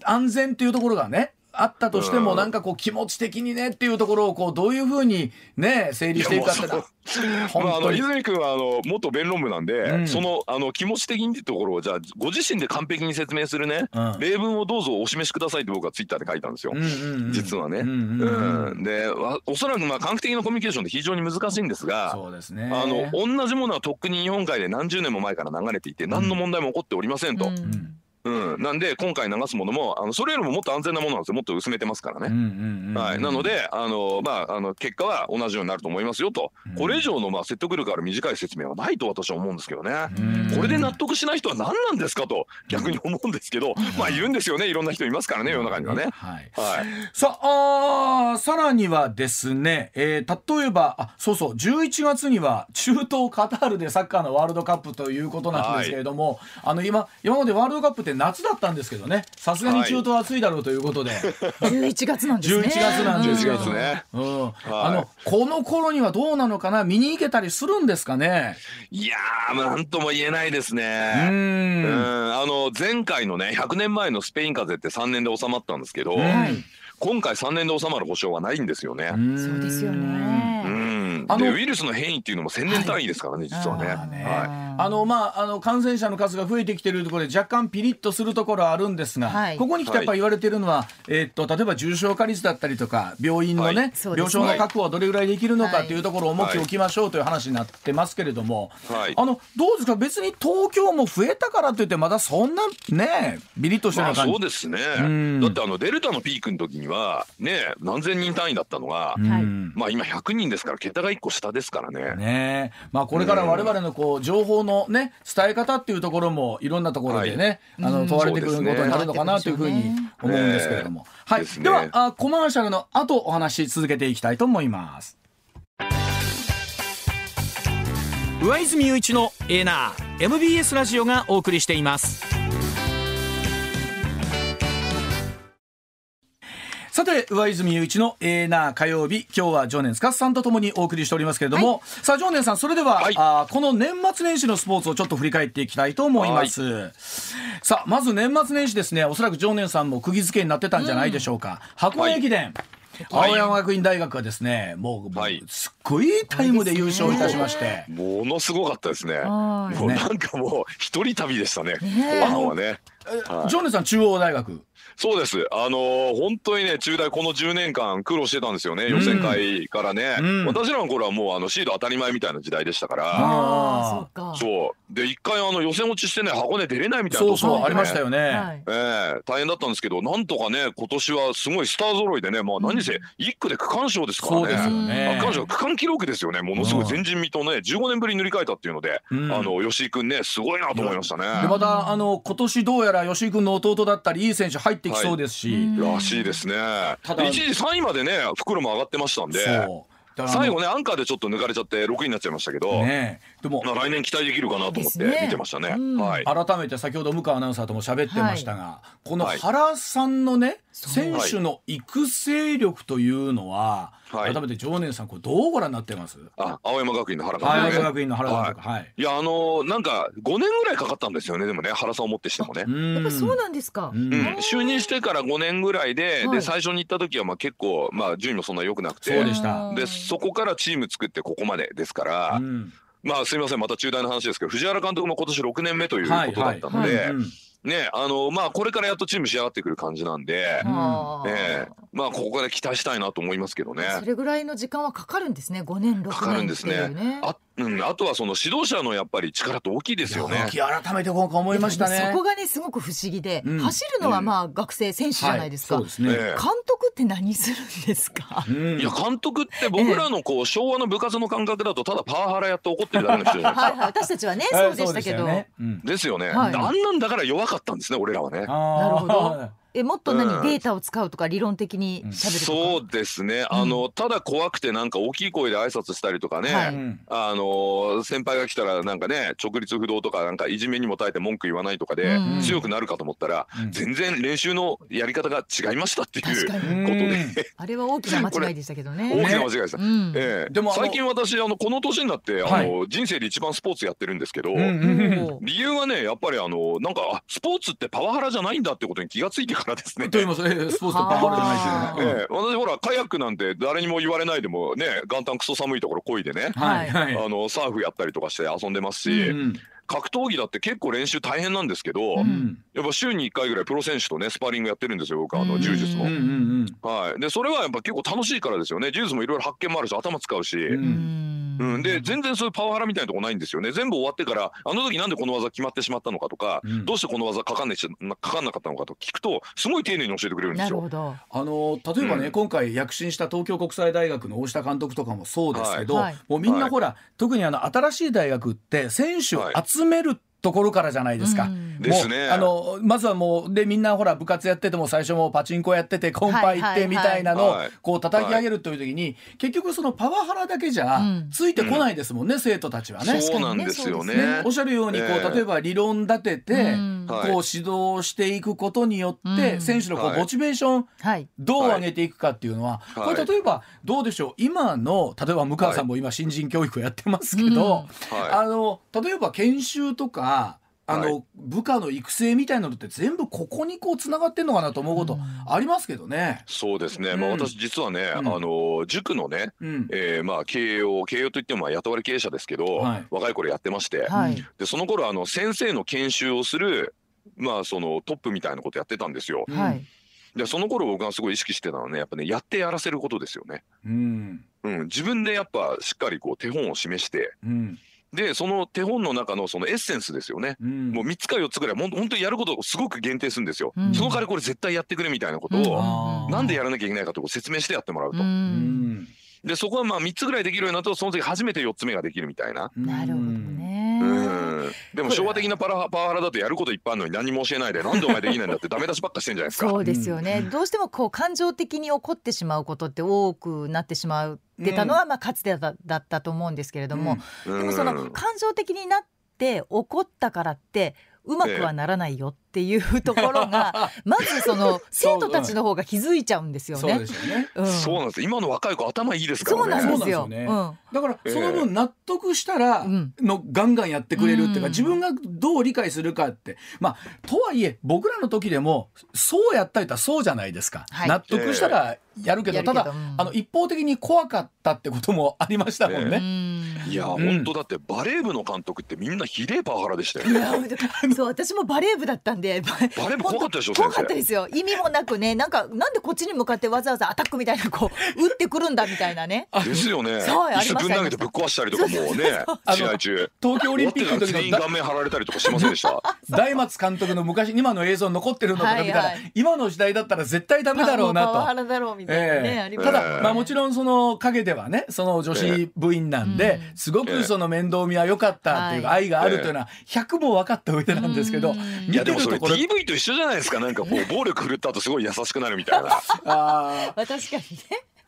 [SPEAKER 1] 安全っていうところがねあったとしても、なんかこう気持ち的にねっていうところをこうどういうふうにね整理していくかって
[SPEAKER 3] まあ、あの泉君はあの元弁論部なんで、うん、そのあの気持ち的にってところをじゃあご自身で完璧に説明するね、うん、例文をどうぞお示しくださいって僕はツイッターで書いたんですよ、うんうんうん、実はね。うんでおそらくまあ科学的なコミュニケーションって非常に難しいんですが
[SPEAKER 1] そうです、ね、
[SPEAKER 3] あの同じものはとっくに日本海で何十年も前から流れていて何の問題も起こっておりませんと。うんうん、なんで今回流すものもあのそれよりももっと安全なものなんですよ。もっと薄めてますからね。はい、なのであの、まあ、あの結果は同じようになると思いますよと、うん、これ以上のまあ説得力ある短い説明はないと私は思うんですけどね、これで納得しない人は何なんですかと逆に思うんですけど、まあいるんですよね。いろんな人いますからね世の中にはね。はい、はい、
[SPEAKER 1] さあさらにはですね、えー、例えばあそうそう。11月には中東カタールでサッカーのワールドカップということなんですけれども、はい、あの今今までワールドカップって夏だったんですけどね。さすがに中東暑いだろうということで、はい、
[SPEAKER 2] 11月なんですね。11
[SPEAKER 1] 月なんですけど、ね。うん、はい、あのこの頃にはどうなのかな？見に行けたりするんですかね？
[SPEAKER 3] いやーなんとも言えないですね。うん。あの前回のね100年前のスペイン風邪って3年で収まったんですけど、今回3年で収まる保証はないんですよね。
[SPEAKER 2] そうですよね。
[SPEAKER 3] でウイルスの変異っていうのも千年単位ですからね、はい、実はね。
[SPEAKER 1] はい、あのまああの感染者の数が増えてきているところで若干ピリッとするところはあるんですが、はい、ここに来てやっぱり言われているのは、はい、えー、っと例えば重症化率だったりとか病院のね、はい、病床の確保はどれぐらいできるのかとい。うところを重きを置きましょうという話になってますけれども、あのどうですか？別に東京も増えたからといってまだそんなねビリッとしてる感じ、まあ、
[SPEAKER 3] そうですね、だってあのデルタのピークの時にはね何千人単位だったのが、まあ今100人ですから桁が1個下ですからね。
[SPEAKER 1] ねまあこれから我々のこう情報のね伝え方っていうところもいろんなところでね、はい、あの問われてくることになるのかなというふうに思うんですけれども、はい、ではあコマーシャルの後お話続けていきたいと思います。上泉雄一のエーナー MBS ラジオがお送りしています。さて上泉雄一のエーナー火曜日今日は常年司さんとともにお送りしておりますけれども、はい、さあ常年さんそれでは、はい、あこの年末年始のスポーツをちょっと振り返っていきたいと思います、はい、さあまず年末年始ですね。おそらく常年さんも釘付けになってたんじゃないでしょうか、うん、箱根駅伝、青山学院大学はですね、もう、はい、すっごいタイムで優勝いたしまして、
[SPEAKER 3] ものすごかったですね。もうなんかもう一人旅でしたね。後半はね。
[SPEAKER 1] ジョネさん中央大学。
[SPEAKER 3] そうです。あのー、本当にね、中大この10年間苦労してたんですよね、予選会からね。うん、私らの頃はもうあのシード当たり前みたいな時代でしたから。ああ、そう。で、一回あの予選落ちしてね、箱根出れないみたいな、
[SPEAKER 1] ね、そうそう、ありましたよね。え
[SPEAKER 3] えー、大変だったんですけど、なんとかね、今年はすごいスター揃いでね、まあ何せ1区で区間賞ですからね。そうですよね。区間賞、区間記録ですよね。ものすごい前人未到ね、15年ぶりに塗り替えたっていうので、うん、あの、吉井君ね、すごいなと思いましたね。
[SPEAKER 1] で、また、あの、今年どうやら吉井君の弟だったり、いい選手入ってきそうですし。
[SPEAKER 3] はい、らしいですね。ただ、一時3位までね、袋も上がってましたんで。最後ねアンカーでちょっと抜かれちゃって6位になっちゃいましたけど、ね、でも、まあ、来年期待できるかなと思って見てましたね、ねうん、はい、
[SPEAKER 1] 改めて先ほど向川アナウンサーとも喋ってましたが、はい、この原さんのね、選手の育成力というのは、はい、改めて常念さんこれどうご覧になってます？
[SPEAKER 3] あ青山学院の原
[SPEAKER 1] 監督、ね、青山学院の原監督、はい、
[SPEAKER 3] い、やあのー、なんか5年ぐらいかかったんですよねでもね原さんをもってしてもね。
[SPEAKER 2] やっぱそうなんですか、
[SPEAKER 3] うん、就任してから5年ぐらいで、で最初に行った時はまあ結構まあ順位もそんな良くなくて。
[SPEAKER 1] そうでした。
[SPEAKER 3] でそこからチーム作ってここまでですから、うん。まあすみませんまた中大の話ですけど藤原監督も今年6年目ということだったので。ね、あのまあこれからやっとチーム仕上がってくる感じなんで、ね、まあここから期待したいなと思いますけどね。
[SPEAKER 2] それぐらいの時間はかかるんですね、5年6年、ね、かかるんですね。
[SPEAKER 3] あうん、あとはその指導者のやっぱり力って大きいですよね。
[SPEAKER 1] 改めて今回思いましたね。
[SPEAKER 2] そこがねすごく不思議で、うん、走るのはまあ学生選手じゃないですか。はい、すね、監督って何するんですか？
[SPEAKER 3] うん、いや監督って僕らのこう昭和の部活の感覚だとただパワハラやって怒ってるだけの人じゃないですか。はいはい、
[SPEAKER 2] 私たちはねそうでしたけど。
[SPEAKER 3] ですよね。はい、あんなんだから弱かったんですね俺らはね。
[SPEAKER 2] なるほど。えもっと何、うん、データを使うとか理論的にしゃべる
[SPEAKER 3] そうですね。あの、うん、ただ怖くてなんか大きい声で挨拶したりとかね、はい、あの先輩が来たらなんかね直立不動とかなんかいじめにも耐えて文句言わないとかで強くなるかと思ったら、うん、全然練習のやり方が違いましたっていうことで。
[SPEAKER 2] あれは大きな間違いでしたけどね。
[SPEAKER 3] 大きな間違いでした、ね、ええ、でも最近私あのこの年になってあの、はい、人生で一番スポーツやってるんですけど、理由はねやっぱりあのなんかスポーツってパワハラじゃないんだってことに気がついてからですね。
[SPEAKER 1] と言います。えスポーツとパワーじゃないですよね。え
[SPEAKER 3] 私ほらカヤックなんて誰にも言われないでもね元旦クソ寒いところ漕いでね、はい、あのサーフやったりとかして遊んでますし。うん格闘技だって結構練習大変なんですけど、うん、やっぱ週に1回ぐらいプロ選手とねスパーリングやってるんですよ僕あの柔術の。はい、でそれはやっぱ結構楽しいからですよね。柔術もいろいろ発見もあるし頭使うし。うん。うん、で全然そういうパワハラみたいなとこないんですよね。全部終わってからあの時なんでこの技決まってしまったのかとか、うん、どうしてこの技かかんねかかんなかったのかと聞くとすごい丁寧に教えてくれるんですよ。
[SPEAKER 1] あの例えばね、うん、今回躍進した東京国際大学の大下監督とかもそうですけど、はい、もうみんなほら、はい、特にあの新しい大学って選手を集めるところからじゃないですか。
[SPEAKER 3] ですね。
[SPEAKER 1] あのまずはもうでみんなほら部活やってても最初もパチンコやっててコンパ行ってみたいなのをこう叩き上げるという時に、結局そのパワハラだけじゃついてこないですもんね、生徒たちはね。
[SPEAKER 3] そうなんですよね。
[SPEAKER 1] おっしゃるようにこう例えば理論立てて、こう指導していくことによって選手のこうモチベーションどう上げていくかっていうのは、これ例えばどうでしょう。今の例えば向川さんも今新人教育をやってますけど、あの例えば研修とかあの、はい、部下の育成みたいなのって全部ここにこうつながってんのかなと思うことありますけどね。
[SPEAKER 3] そうですね、うん、まあ、私実はね、うん、あの塾のね、うん、えー、まあ、経営を経営といっても雇われ経営者ですけど、はい、若い頃やってまして、はい、でその頃あの先生の研修をする、まあ、そのトップみたいなことやってたんですよ。はい。でその頃僕がすごい意識してたのはねやっぱねやってやらせることですよね。うん、うん、自分でやっぱしっかりこう手本を示して、うん、でその手本の中のそのエッセンスですよね、うん、もう3つか4つぐらいも本当にやることをすごく限定するんですよ、うん、その代わりこれ絶対やってくれみたいなことを、うん、なんでやらなきゃいけないかと説明してやってもらうと。でそこはまあ3つぐらいできるようになるとその時初めて4つ目ができるみたいな。
[SPEAKER 2] なるほどね。
[SPEAKER 3] でも昭和的なパラパワハラだとやることいっぱいあるのに何も教えないでなんで お前できないんだってダメ出しばっかしてんじゃないですか。
[SPEAKER 2] そうですよね。どうしてもこう感情的に起こってしまうことって多くなってしまうってたのはまあかつてだったと思うんですけれども、でもその感情的になって怒ったからってうまくはならないよっていうところが、まずその生徒たちの方が気づいちゃうんですよね。そうですよね。
[SPEAKER 3] そうなんです。今の若い子頭いいですから
[SPEAKER 2] ね。そうなんですよ。ね、
[SPEAKER 1] だからその分納得したらのガンガンやってくれるっていうか、自分がどう理解するかって、まあとはいえ僕らの時でもそうやったりたらそうじゃないですか。納得したらやるけど、ただ、あの一方的に怖かったってこともありましたもんね。
[SPEAKER 3] いや、本当だってバレー部の監督ってみんなひでえパワハラでしたよね。
[SPEAKER 2] そう私もバレー部だったんで
[SPEAKER 3] バレー部怖かったでしょ
[SPEAKER 2] 怖かったですよ。意味もなくねなんかなんでこっちに向かってわざわざアタックみたいなこう 打ってくるんだみたいなね。
[SPEAKER 3] ですよね。そうありまぶん投げてぶっ壊したりとかもうね 試合中。
[SPEAKER 1] 東京オリンピックの時
[SPEAKER 3] の顔面張られたりとかしませんでした？
[SPEAKER 1] 大松監督の昔今の映像残ってるのとか見たら、今の時代だったら絶対ダメだろうなと。パワハラだろうみたいなね、ただまあもちろんその陰ではねその女子部員なんで、すごくその面倒見は良かったっていう愛があるというのは100も分かった上でなんですけど、
[SPEAKER 3] いやでもそれ DV と一緒じゃないですか。なんかこう 暴力振るった後すごい優しくなるみたいな。
[SPEAKER 2] あ確かにね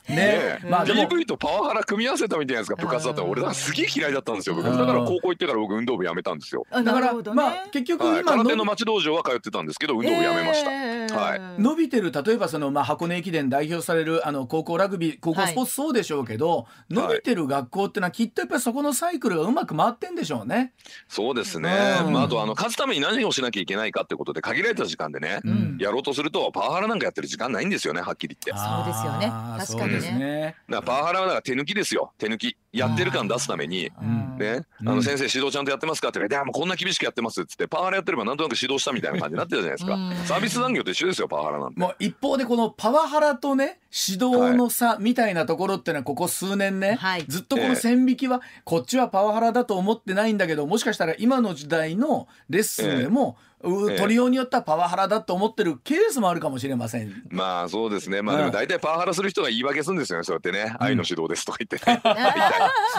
[SPEAKER 3] ね。まあ DV とパワハラ組み合わせたみたいなやつが部活だったら俺だすげえ嫌いだったんですよだから高校行ってから僕運動部やめたんですよ。
[SPEAKER 1] だからまあ結局今
[SPEAKER 3] 空手の町道場は通ってたんですけど運動部やめました。はい。
[SPEAKER 1] 伸びてる例えばそのまあ箱根駅伝代表されるあの高校ラグビー高校スポーツそうでしょうけど伸びてる学校ってのはきっとやっぱりそこのサイクルがうまく回ってんでしょうね。
[SPEAKER 3] そうですね。まああとあの勝つために何をしなきゃいけないかってことで限られた時間でねやろうとするとパワハラなんかやってる時間ないんですよねはっきり言って。
[SPEAKER 2] そうですよね。確かにね。
[SPEAKER 3] だパワハラはだから手抜きですよ。手抜き。やってる感出すために、ね、あの先生指導ちゃんとやってますかって言われて、もうこんな厳しくやってますっつってパワハラやってればなんとなく指導したみたいな感じになってたじゃないですか、サービス残業と一緒ですよパワハラなんて。
[SPEAKER 1] もう一方でこのパワハラとね指導の差みたいなところっていうのはここ数年ね、はい、ずっとこの線引きはこっちはパワハラだと思ってないんだけどもしかしたら今の時代のレッスンでも、え取りようによってはパワハラだと思ってるケースもあるかもしれません。
[SPEAKER 3] まあそうですね。まあでも大体パワハラする人が言い訳するんですよね。そうやってね、愛の指導ですとか言って、ね。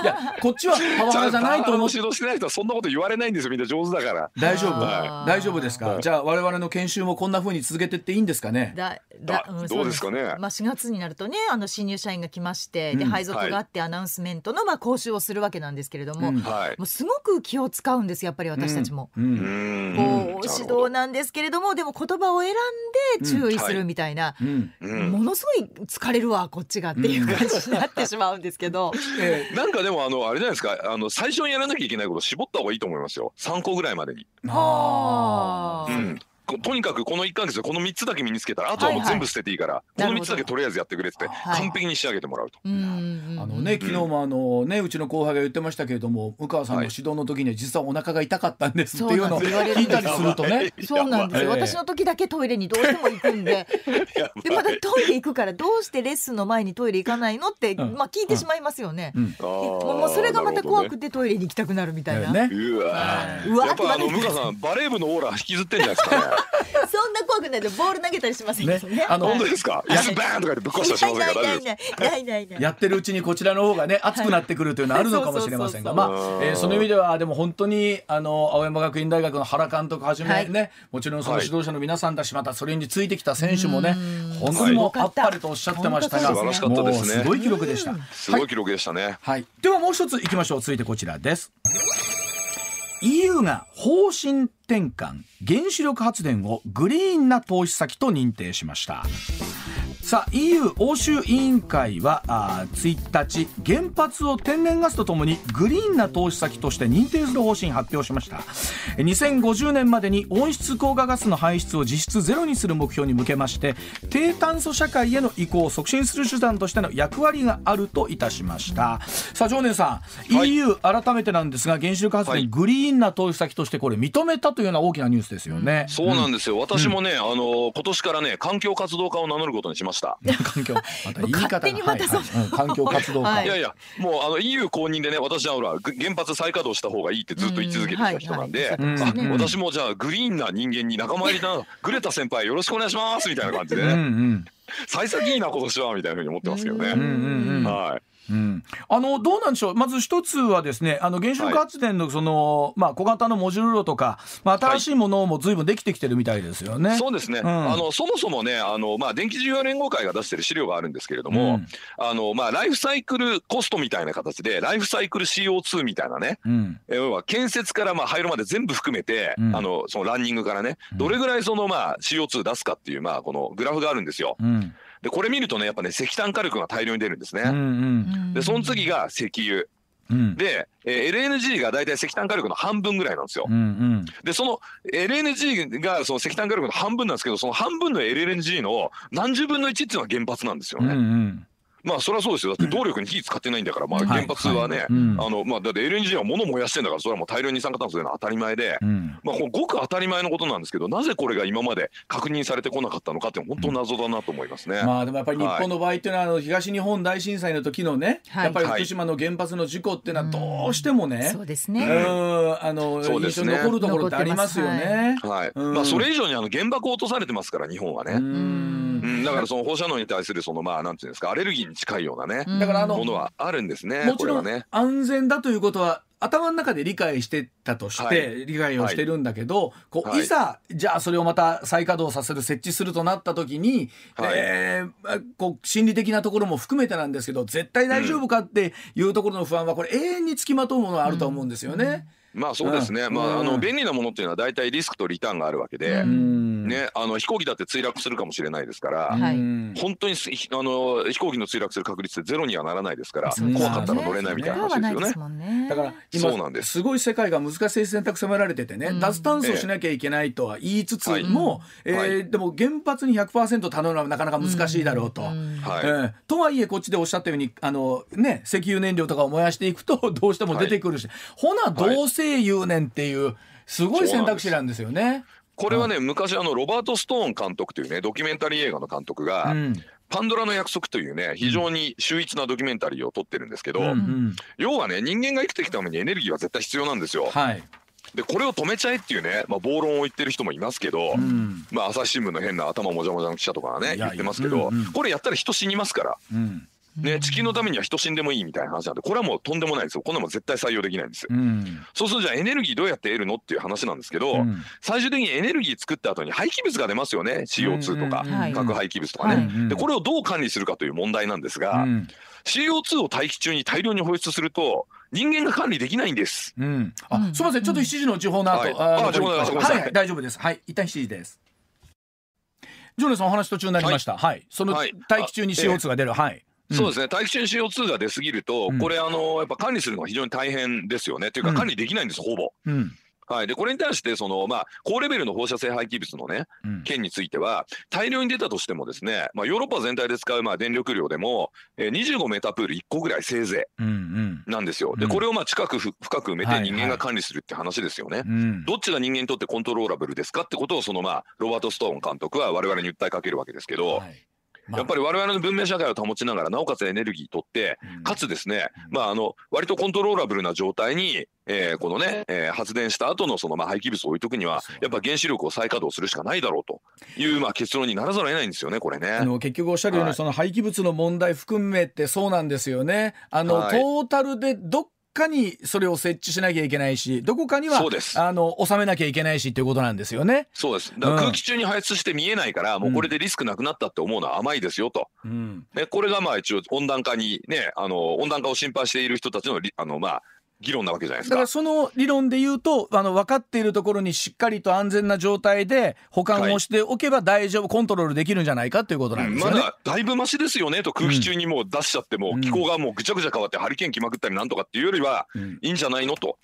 [SPEAKER 1] いやこっちはパワハラじゃないと思う。
[SPEAKER 3] 指導してない人はそんなこと言われないんですよ。みんな上手だから。
[SPEAKER 1] 大丈夫。大丈夫ですか？じゃあ我々の研修もこんな風に続けてっていいんですかね？だ
[SPEAKER 3] だどうですかね？
[SPEAKER 2] まあ4月になるとね、あの新入社員が来まして、で配属があってアナウンスメントのまあ講習をするわけなんですけれども、もうすごく気を使うんですやっぱり私たちも。こう指導なんですけれどもでも言葉を選んで注意するみたいな、ものすごい疲れるわこっちがっていう感じになってしまうんですけど、
[SPEAKER 3] えー、なんかでもあのあれじゃないですかあの最初にやらなきゃいけないこと絞った方がいいと思いますよ。3個ぐらいまでに。はあ、うんとにかくこの1か月でこの3つだけ身につけたらあとはもう全部捨てていいから、はいはい、この3つだけとりあえずやってくれって完璧に仕上げてもらうと。はい、
[SPEAKER 1] あのね昨日もあのねうちの後輩が言ってましたけれども向川さんの指導の時には実はお腹が痛かったんですっていうのを聞いたりするとね。
[SPEAKER 2] そうなんですよ。私の時だけトイレにどうしても行くんで、でまたトイレ行くからどうしてレッスンの前にトイレ行かないのって、うん、まあ聞いてしまいますよね。うん、もうそれがまた怖くてトイレに行きたくなるみたいな。ね、
[SPEAKER 3] うわ。うわ。やっぱあの向川さんバレー部のオーラ引きずってんじゃないですかね。
[SPEAKER 2] そんな怖くないでボール投げたりしませんね。
[SPEAKER 3] あの本当ですか？やバーンとかでぶっ壊したりしませんか？ない
[SPEAKER 1] ないない。やってるうちにこちらの方がね熱くなってくるというのはあるのかもしれませんが、まあ、えー、その意味ではでも本当にあの青山学院大学の原監督はじめね、もちろんその指導者の皆さんだしまたそれについてきた選手もね、本当にもうあっぱれとおっしゃってましたが、もうすごい記録でした。
[SPEAKER 3] すごい記録でしたね。
[SPEAKER 1] はい。ではもう一ついきましょう。続いてこちらです。EU が方針転換原子力発電をグリーンな投資先と認定しました。さあ EU 欧州委員会はあ1日原発を天然ガスとともにグリーンな投資先として認定する方針発表しました。2050年までに温室効果ガスの排出を実質ゼロにする目標に向けまして低炭素社会への移行を促進する手段としての役割があるといたしました。さあ常念さん、はい、EU 改めてなんですが原子力発電、グリーンな投資先としてこれ認めたというような大きなニュースですよね、
[SPEAKER 3] そうなんですよ、私もね、うん、あの今年からね環境活動家を名乗ることにしました。
[SPEAKER 2] 環境、また言い方が、はいはい、
[SPEAKER 1] 環境活動家。
[SPEAKER 3] いやいや、もうあの EU 公認でね、私はほら原発再稼働した方がいいってずっと言い続けてきた人なんで、私もじゃあグリーンな人間に仲間入りなグレタ先輩よろしくお願いしますみたいな感じでね。うんうん、幸先いいな今年はみたいなふうに思ってますけどね。はい。
[SPEAKER 1] うん、あのどうなんでしょう、まず一つはですね、あの原子力発電のその、はい、まあ小型のモジュール炉とか、まあ新しいものもずいぶんできてきてるみたいですよね。
[SPEAKER 3] はい、そうですね。うん、あのそもそもね、あのまあ電気事業連合会が出してる資料があるんですけれども、うん、あのまあライフサイクルコストみたいな形で、ライフサイクル CO2 みたいなね、うん、要は建設からまあ廃炉まで全部含めて、あのそのランニングからね、どれぐらいそのまあ CO2 出すかっていうまあこのグラフがあるんですよ。でこれ見るとねやっぱね石炭火力が大量に出るんですね。うんうん、でその次が石油。うん、で、えー、LNG が大体石炭火力の半分ぐらいなんですよ。うんうん、でその LNG がその石炭火力の半分なんですけどその半分の LNG の何十分の1っていうのは原発なんですよね。うんうんまあそりゃそうですよ。だって動力に火使ってないんだから、まあ、原発はね、はい。はいうん、あのまあ、だって LNG は物燃やしてんだからそれはもう大量に二酸化炭素での当たり前で、うん、まあ、ごく当たり前のことなんですけどなぜこれが今まで確認されてこなかったのかって本当謎だなと思いますね、
[SPEAKER 1] まあでもやっぱり日本の場合っていうのは、あの東日本大震災の時のね、はい、やっぱり福島の原発の事故っていうのはどうしてもね、
[SPEAKER 2] そうですね。
[SPEAKER 1] あの、ね、印象に残るところってありますよね。
[SPEAKER 3] はい、まあそれ以上にあの原爆を落とされてますから日本はね。うんだからその放射能に対するそのまあなんていうんですかアレルギーに近いようなねだからあのものはあるんですね。
[SPEAKER 1] もちろんね。安全だということは頭の中で理解してたとして、理解をしてるんだけど、こういざじゃあそれをまた再稼働させる設置するとなった時に、はい、えー、こう心理的なところも含めてなんですけど絶対大丈夫かっていうところの不安はこれ永遠につきまとうものがあると思うんですよね。うん
[SPEAKER 3] まあそうですね、まあ、あの便利なものっていうのは大体リスクとリターンがあるわけで、ね、あの飛行機だって墜落するかもしれないですから、本当にあの飛行機の墜落する確率ってゼロにはならないですから、怖かったら乗れないみたいな話ですよね。
[SPEAKER 1] だから今す。ごい世界が難しい選択迫られててね、脱炭素しなきゃいけないとは言いつつも、えでも原発に100%頼むのはなかなか難しいだろうと。とはいえこっちでおっしゃったようにあの、ね、石油燃料とかを燃やしていくとどうしても出てくるし、ほなどうせ生言うねんっていうすごい選択肢なんですよね。
[SPEAKER 3] これはね、昔あのロバート・ストーン監督というねドキュメンタリー映画の監督が、うん、パンドラの約束というね非常に秀逸なドキュメンタリーを撮ってるんですけど、うんうん、要はね人間が生きていくためにエネルギーは絶対必要なんですよ。はい。でこれを止めちゃえっていうね、まあ、暴論を言ってる人もいますけど、うん、まあ、朝日新聞の変な頭もじゃもじゃの記者とかはね言ってますけど、うんうん、これやったら人死にますから、うん、ね、地球のためには人死んでもいいみたいな話なんでこれはもうとんでもないですよ。こんなもん絶対採用できないんですよ、うん、そうするとじゃあエネルギーどうやって得るのっていう話なんですけど、うん、最終的にエネルギー作った後に廃棄物が出ますよね。CO2 とか、うん、核廃棄物とかね、はい、でこれをどう管理するかという問題なんですが、CO2 を大気中に大量に放出すると人間が管理できないんです。
[SPEAKER 1] うん、あ、すみません、ちょっと7時の地方の後、はい、あ、ごめんなさい、はい、大丈夫です。はい、一旦7時です。ジョネさんお話途中になりました。はい、はい、その大気中に CO2 が出る、はい。
[SPEAKER 3] そうですね。大気中に CO2 が出過ぎると、これあのやっぱ管理するのが非常に大変ですよね。というか管理できないんです、ほぼ。はい、でこれに対してその、まあ、高レベルの放射性廃棄物の、ね、件については大量に出たとしてもですね、まあ、ヨーロッパ全体で使うまあ電力量でも、えー、25メータープール1個ぐらいせいぜいなんですよ。でこれをまあ近く深く埋めて人間が管理するって話ですよね。はいはい、どっちが人間にとってコントローラブルですかってことをその、まあ、ロバート・ストーン監督は我々に訴えかけるわけですけど。はいやっぱり我々の文明社会を保ちながらなおかつエネルギーとって、かつですね、まああの割とコントローラブルな状態に、えー、このね、えー、発電した後のそのまあ廃棄物を置いとくにはやっぱ原子力を再稼働するしかないだろうというまあ結論にならざるを得ないんですよねこれね。あ
[SPEAKER 1] の結局おっしゃるように、その廃棄物の問題含めてそうなんですよね。あの、はい、トータルでどっかにそれを設置しなきゃいけないしどこかにはあの収めなきゃいけないしっていうことなんですよね。
[SPEAKER 3] そうです。だから空気中に排出して見えないから、うん、もうこれでリスクなくなったって思うのは甘いですよと、うん、ね、これがまあ一応温暖化にねあの温暖化を心配している人たちのあのまあ議論なわけじゃないですか。
[SPEAKER 1] だからその理論で言うとあの分かっているところにしっかりと安全な状態で保管をしておけば大丈夫、はい、コントロールできるんじゃないかということなんですよね。
[SPEAKER 3] まだだいぶマシですよねと空気中にもう出しちゃっても、うん、気候がもうぐちゃぐちゃ変わってハリケーン来まくったりなんとかっていうよりはいいんじゃないのと。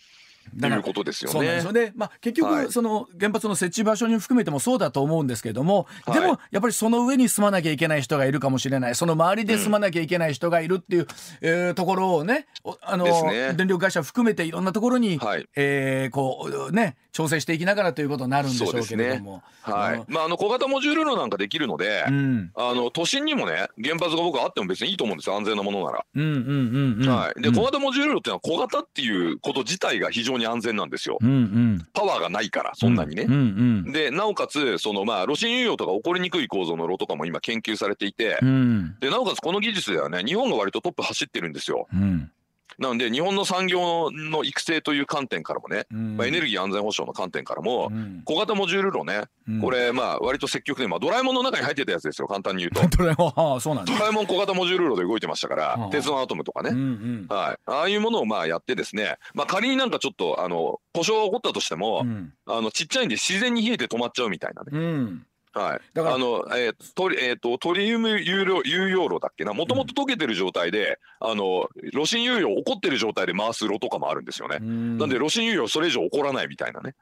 [SPEAKER 3] ということですよね。そうなんですよ
[SPEAKER 1] ね。まあ結局、その原発の設置場所に含めてもそうだと思うんですけども、はい、でもやっぱりその上に住まなきゃいけない人がいるかもしれない、その周りで住まなきゃいけない人がいるっていう、うん、えー、ところをね、あの、ね、電力会社含めていろんなところに、はい、えー、こうね調整していきながらということになるんでしょうけれども。ね、
[SPEAKER 3] はい。まああの小型モジュール炉なんかできるので、うん、あの都心にもね原発が僕はあっても別にいいと思うんですよ安全なものなら。うんうんうんうん、はい。で小型モジュール炉っていうのは小型っていうこと自体が非常に安全なんですよ。うんうん、パワーがないからそんなにね。うんうんうん、でなおかつそのまあ炉心有用とか起こりにくい構造の炉とかも今研究されていて、うん、でなおかつこの技術ではね日本が割とトップ走ってるんですよ。うんなので日本の産業の育成という観点からもね、うん、まあ、エネルギー安全保障の観点からも、うん、小型モジュール炉ね、うん、これまあ割と積極的に、まあ、ドラえもんの中に入ってたやつですよ簡単に言うと。
[SPEAKER 1] ドラえもんそうなん
[SPEAKER 3] ドラえもん小型モジュール炉で動いてましたから、鉄のアトムとかね、うんうん、はい、ああいうものをまあやってですね、まあ、仮になんかちょっとあの故障が起こったとしても、あのちっちゃいんで自然に冷えて止まっちゃうみたいなね。はい。だから、あの、えー、トリ、えっ、ー、と、トリウム有料、有用炉だっけな、もともと溶けてる状態で、うん、あの、炉心有用起こってる状態で回す炉とかもあるんですよね。んなんで、炉心有用それ以上起こらないみたいなね。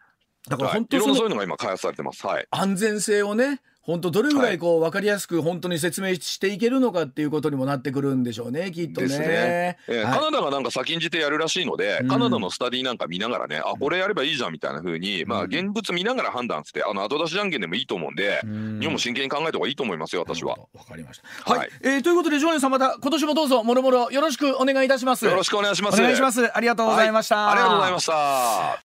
[SPEAKER 3] だから本当、はい、いろんなそういうのが今開発されてます。はい。
[SPEAKER 1] 安全性をね、本当どれぐらいこう分かりやすく本当に説明していけるのかっていうことにもなってくるんでしょうねきっとね。ですね。
[SPEAKER 3] えーはい、カナダがなんか先んじてやるらしいので、うん、カナダのスタディなんか見ながらねあこれやればいいじゃんみたいなふうに、まあ現物見ながら判断してあの後出しじゃんけんでもいいと思うんで、うん、日本も真剣に考えた方がいいと思いますよ私は。
[SPEAKER 1] わかりました。はい、はい、えー、ということでジョーネさんまた今年もどうぞもろもろよろしくお願いいたします。
[SPEAKER 3] よろしくお願いします。
[SPEAKER 1] お願いします。ありがとうございました。
[SPEAKER 3] ありがとうございました。